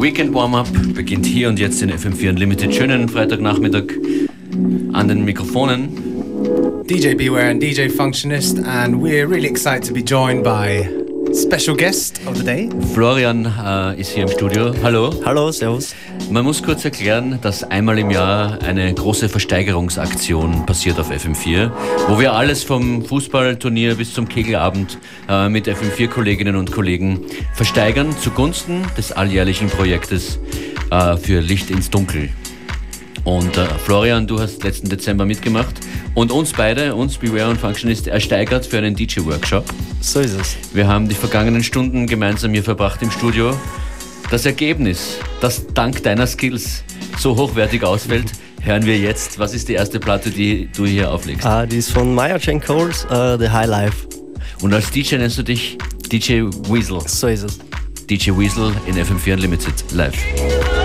Weekend Warm-Up beginnt hier und jetzt in FM4 Unlimited. Schönen Freitagnachmittag an den Mikrofonen. DJ Beware and DJ Functionist, and we're really excited to be joined by special guest of the day. Florian äh, ist hier im Studio. Hallo. Hallo, servus. Man muss kurz erklären, dass einmal im Jahr eine große Versteigerungsaktion passiert auf FM4, wo wir alles vom Fußballturnier bis zum Kegelabend äh, mit FM4-Kolleginnen und Kollegen versteigern zugunsten des alljährlichen Projektes äh, für Licht ins Dunkel. Und äh, Florian, du hast letzten Dezember mitgemacht und uns beide, uns Beware und Functionist, ersteigert für einen DJ-Workshop. So ist es. Wir haben die vergangenen Stunden gemeinsam hier verbracht im Studio. Das Ergebnis, das dank deiner Skills so hochwertig ausfällt, hören wir jetzt. Was ist die erste Platte, die du hier auflegst? Ah, die ist von Maya Jane Coles, uh, The High Life. Und als DJ nennst du dich DJ Weasel. So ist es. DJ Weasel in FM4 Unlimited live.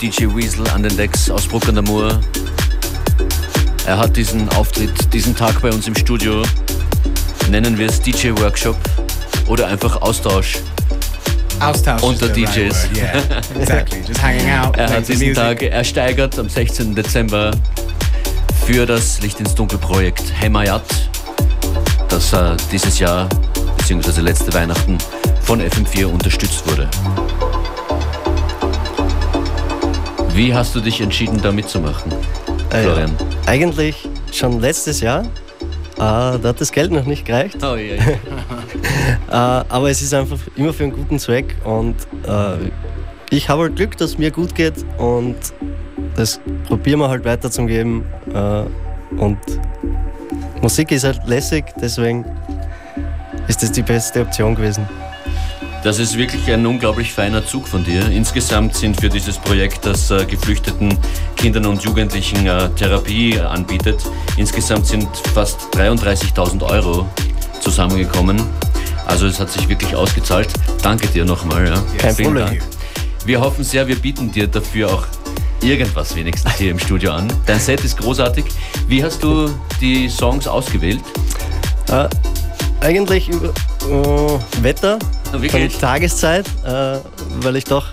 DJ Weasel an den Decks aus Bruck an der Mur. Er hat diesen Auftritt, diesen Tag bei uns im Studio. Nennen wir es DJ Workshop oder einfach Austausch. Austausch Unter DJs. Right word. Yeah, exactly. Just hanging out. Er hat diesen. Tag ersteigert am 16. Dezember für das Licht ins Dunkel Projekt Hemayat, das äh, dieses Jahr bzw. letzte Weihnachten von FM4 unterstützt wurde. Wie hast du dich entschieden, da mitzumachen, Äh, Florian? Eigentlich schon letztes Jahr. Äh, da hat das Geld noch nicht gereicht. Oh, ja, ja. Äh, aber es ist einfach immer für einen guten Zweck und äh, ich habe halt Glück, dass es mir gut geht und das probieren wir halt weiterzugeben. Äh, und Musik ist halt lässig, deswegen ist das die beste Option gewesen. Das ist wirklich ein unglaublich feiner Zug von dir. Insgesamt sind für dieses Projekt, das äh, geflüchteten Kindern und Jugendlichen äh, Therapie anbietet, insgesamt sind fast 33.000 Euro zusammengekommen. Also es hat sich wirklich ausgezahlt. Danke dir nochmal. Ja. Kein Vielen Problem. Dank. Wir hoffen sehr, wir bieten dir dafür auch irgendwas wenigstens hier im Studio an. Dein Set ist großartig. Wie hast du die Songs ausgewählt? Äh, eigentlich über äh, Wetter Wirklich? und Tageszeit, äh, weil ich doch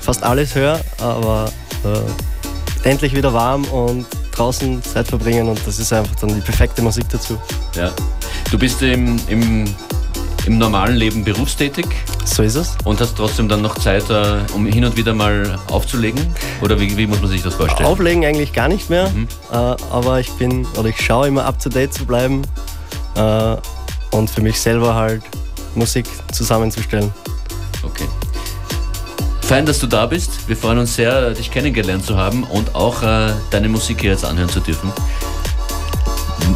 fast alles höre, aber äh, endlich wieder warm und draußen Zeit verbringen und das ist einfach dann die perfekte Musik dazu. Ja. Du bist im, im, im normalen Leben berufstätig So ist es. und hast trotzdem dann noch Zeit, äh, um hin und wieder mal aufzulegen? Oder wie, wie muss man sich das vorstellen? Auflegen eigentlich gar nicht mehr, äh, aber ich bin oder ich schaue immer up to date zu bleiben äh, und für mich selber halt Musik zusammenzustellen. Okay. Fein, dass du da bist. Wir freuen uns sehr, dich kennengelernt zu haben und auch äh, deine Musik hier jetzt anhören zu dürfen.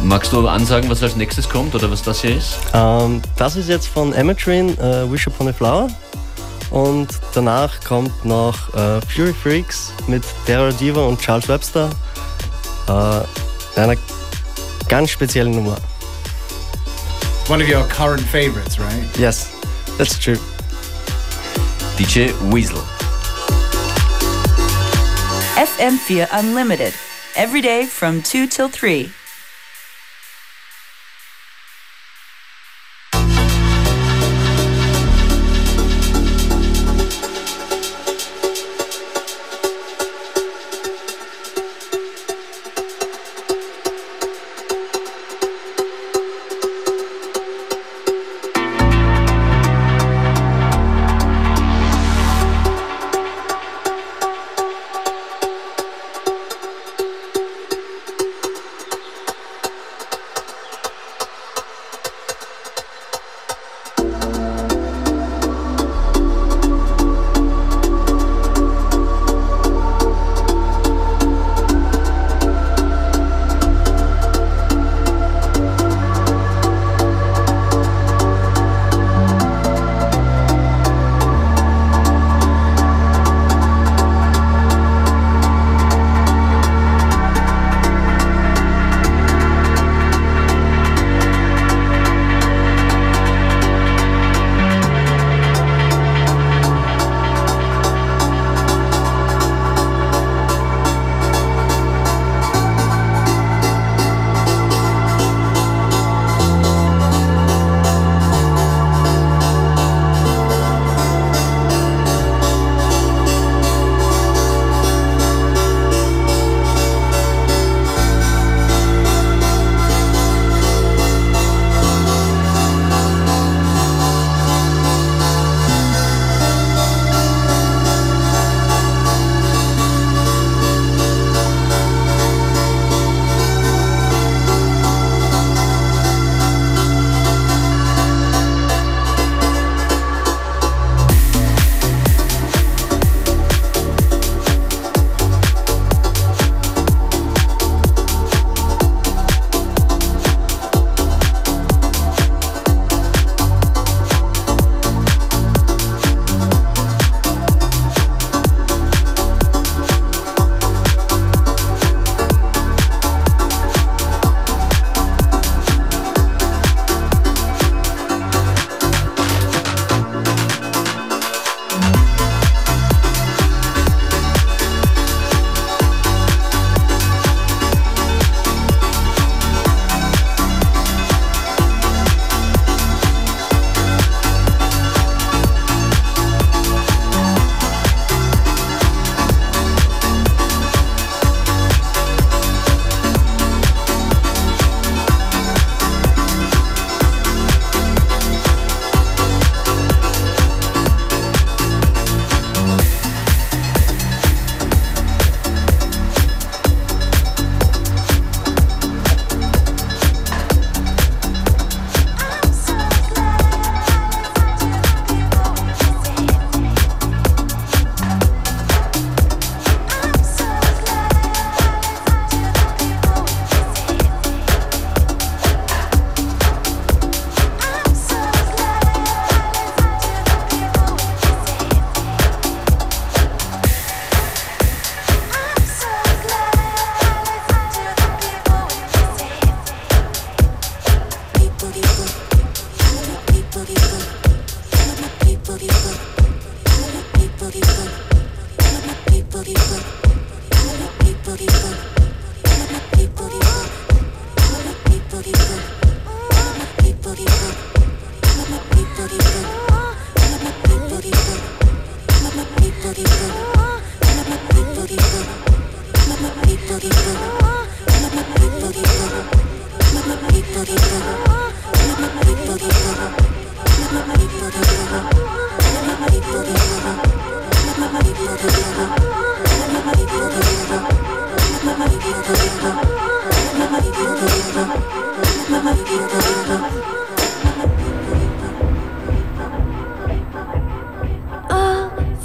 Magst du ansagen, was als nächstes kommt oder was das hier ist? Ähm, das ist jetzt von Emmetrine, äh, Wish Upon a Flower. Und danach kommt noch äh, Fury Freaks mit Terror Diva und Charles Webster. Äh, einer ganz speziellen Nummer. One of your current favorites, right? Yes, that's true. DJ Weasel. FM4 Unlimited. Every day from 2 till 3.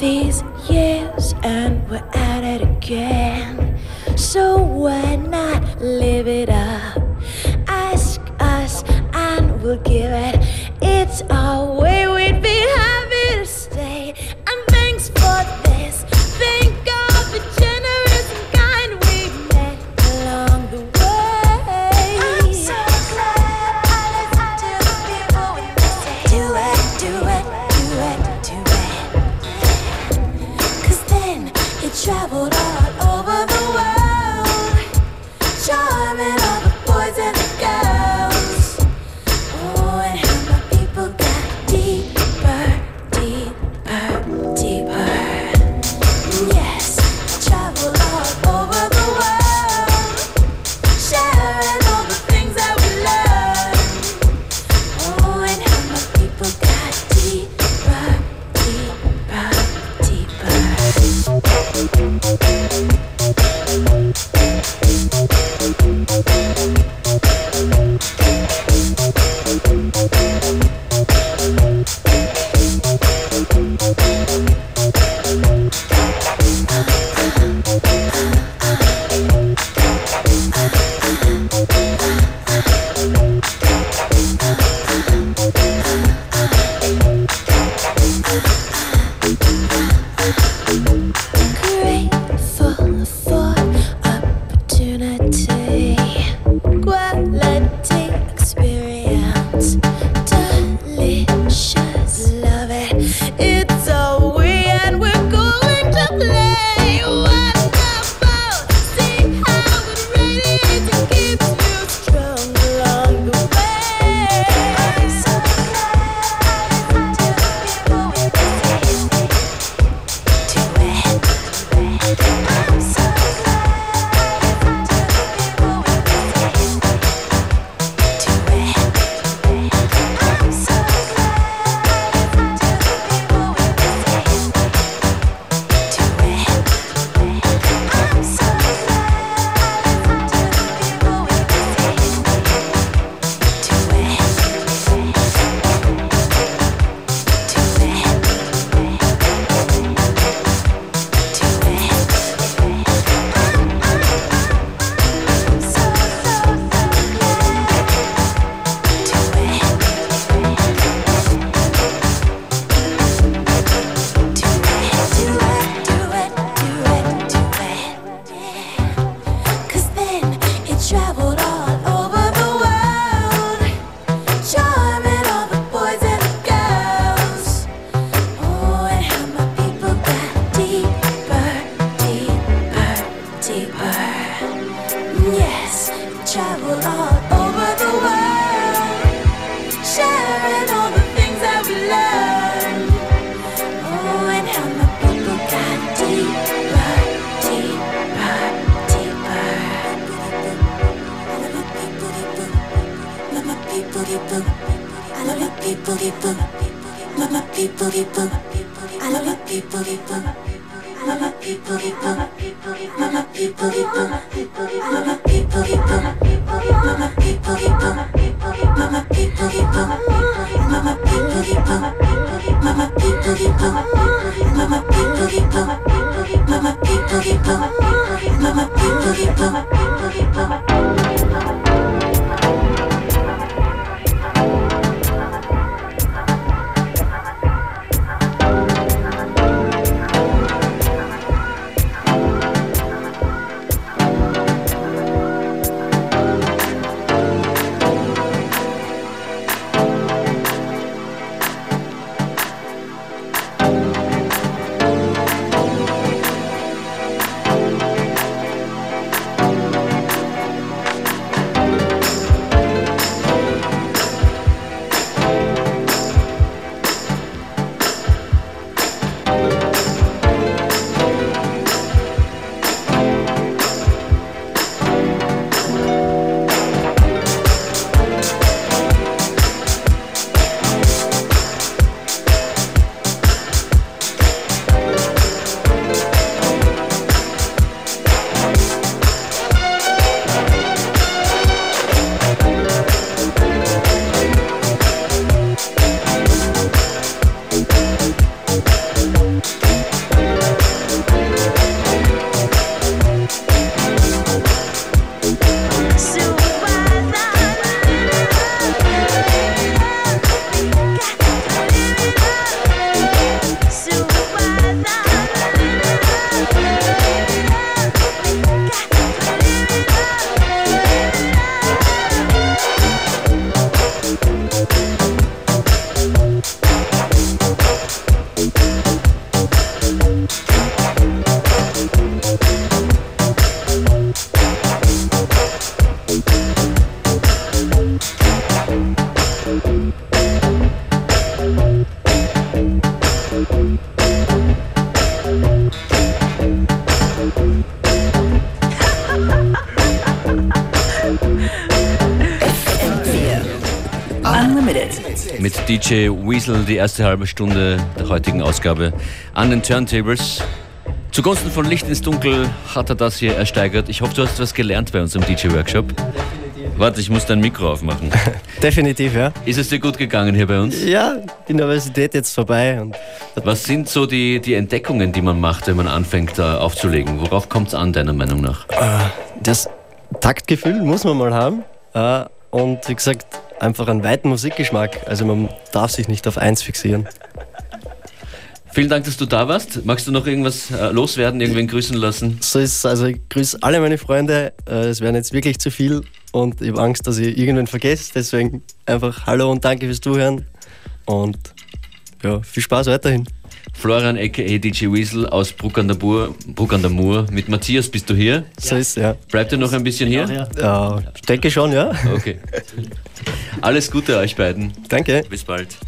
these years and we're at it again. So why not live it up? people, people. I love your people, people. Love my people, people. I love your people, people. Love my people, people. Love my people, people. Love my people, people. Love my people, people. Love my people, people. Love my people, people. Love my people, people. Love my people, people. Love my people, people. Love my people, people. DJ Weasel die erste halbe Stunde der heutigen Ausgabe an den Turntables. Zugunsten von Licht ins Dunkel hat er das hier ersteigert. Ich hoffe, du hast was gelernt bei unserem DJ-Workshop. Warte, ich muss dein Mikro aufmachen. Definitiv, ja. Ist es dir gut gegangen hier bei uns? Ja, die Universität jetzt vorbei. Und Was sind so die, die Entdeckungen, die man macht, wenn man anfängt äh, aufzulegen? Worauf kommt es an, deiner Meinung nach? das Taktgefühl muss man mal haben. Äh, Und wie gesagt, einfach einen weiten Musikgeschmack. Also man darf sich nicht auf eins fixieren. Vielen Dank, dass du da warst. Magst du noch irgendwas äh, loswerden, irgendwen grüßen lassen? So ist es. Also ich grüße alle meine Freunde. Äh, Es werden jetzt wirklich zu viel und ich habe Angst, dass ich irgendwen vergesse. Deswegen einfach Hallo und danke fürs Zuhören. Und ja, viel Spaß weiterhin. Florian aka DJ Weasel aus Bruck an der, Bur, Bruck an der Mur. Mit Matthias bist du hier. So ist es, ja. Bleibt ihr noch ein bisschen hier? ja. Ich denke schon, ja. Okay. Alles Gute euch beiden. Danke. Bis bald.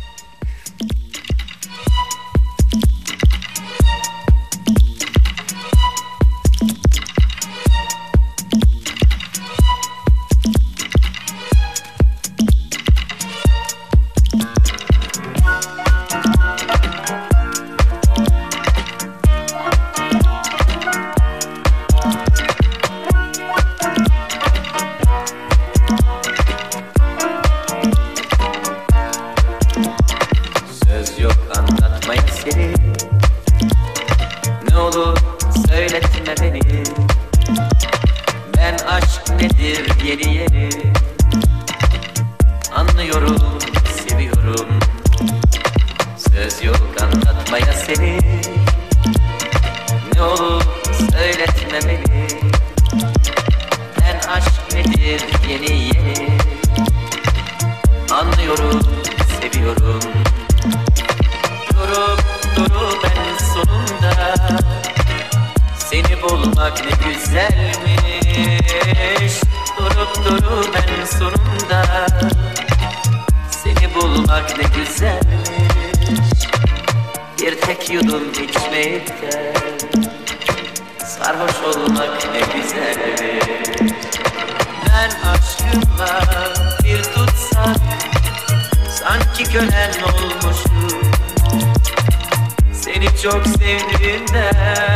Çok sevdiğimden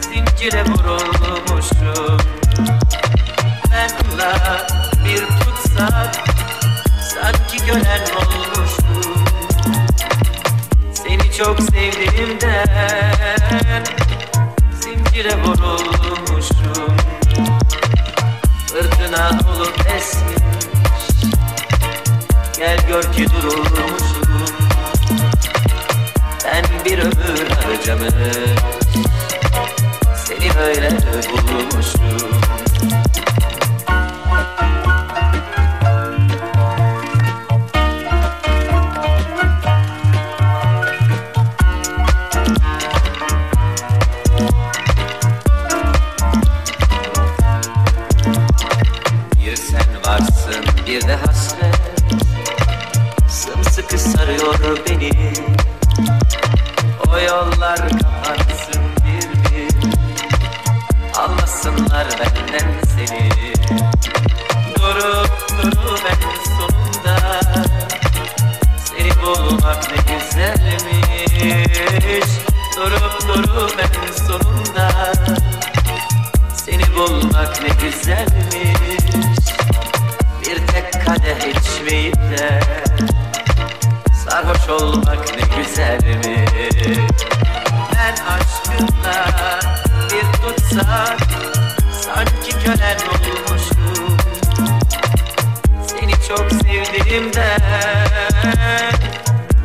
Zincire vurulmuşum. Ben onunla bir tutsak Sanki kölen olmuşum. Seni çok sevdiğimden Zincire vurulmuşum. Fırtına olup esmiş Gel gör ki durulmuşum Ben bir ömür harcamış Seni böyle bulmuşum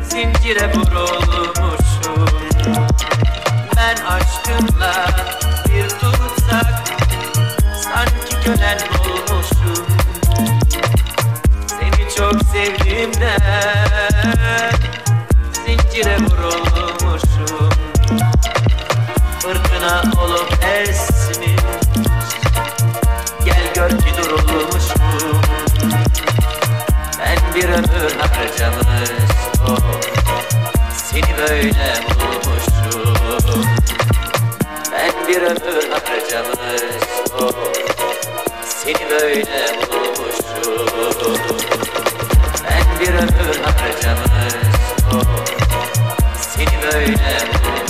Zincire vurulmuşum. Ben aşkınla bir tutsak Sanki kölen olmuşum. Seni çok sevdiğimden Zincire vurulmuşum varacağız oh. Seni böyle bulmuşum Ben bir ömür harcamız oh. Seni böyle bulmuşum Ben bir ömür harcamız oh. Seni böyle bulmuşum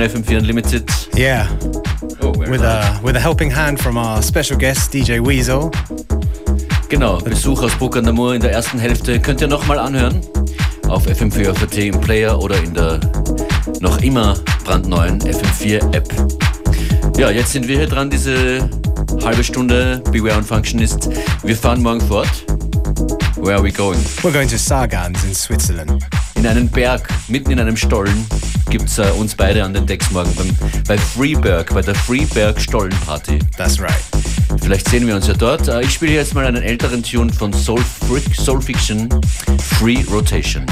Von FM4 Unlimited. Yeah, Oh, with a with a helping hand from our special guest DJ Weasel. Genau, Besuch aus Burg an der Mur in der ersten Hälfte könnt ihr nochmal anhören. Auf FM4 FAT im Player oder in der noch immer brandneuen FM4 App. Ja, jetzt sind wir hier dran, diese halbe Stunde Beware und Functionist. Wir fahren morgen fort. Where are we going? We're going to Sargans in Switzerland. In einen Berg, mitten in einem Stollen, gibt's äh, uns beide an den Decks morgen beim, bei Freeberg, bei der Freeberg Stollenparty. That's right. Vielleicht sehen wir uns ja dort. Äh, Ich spiele jetzt mal einen älteren Tune von Soul, Soul Fiction, Free Rotation.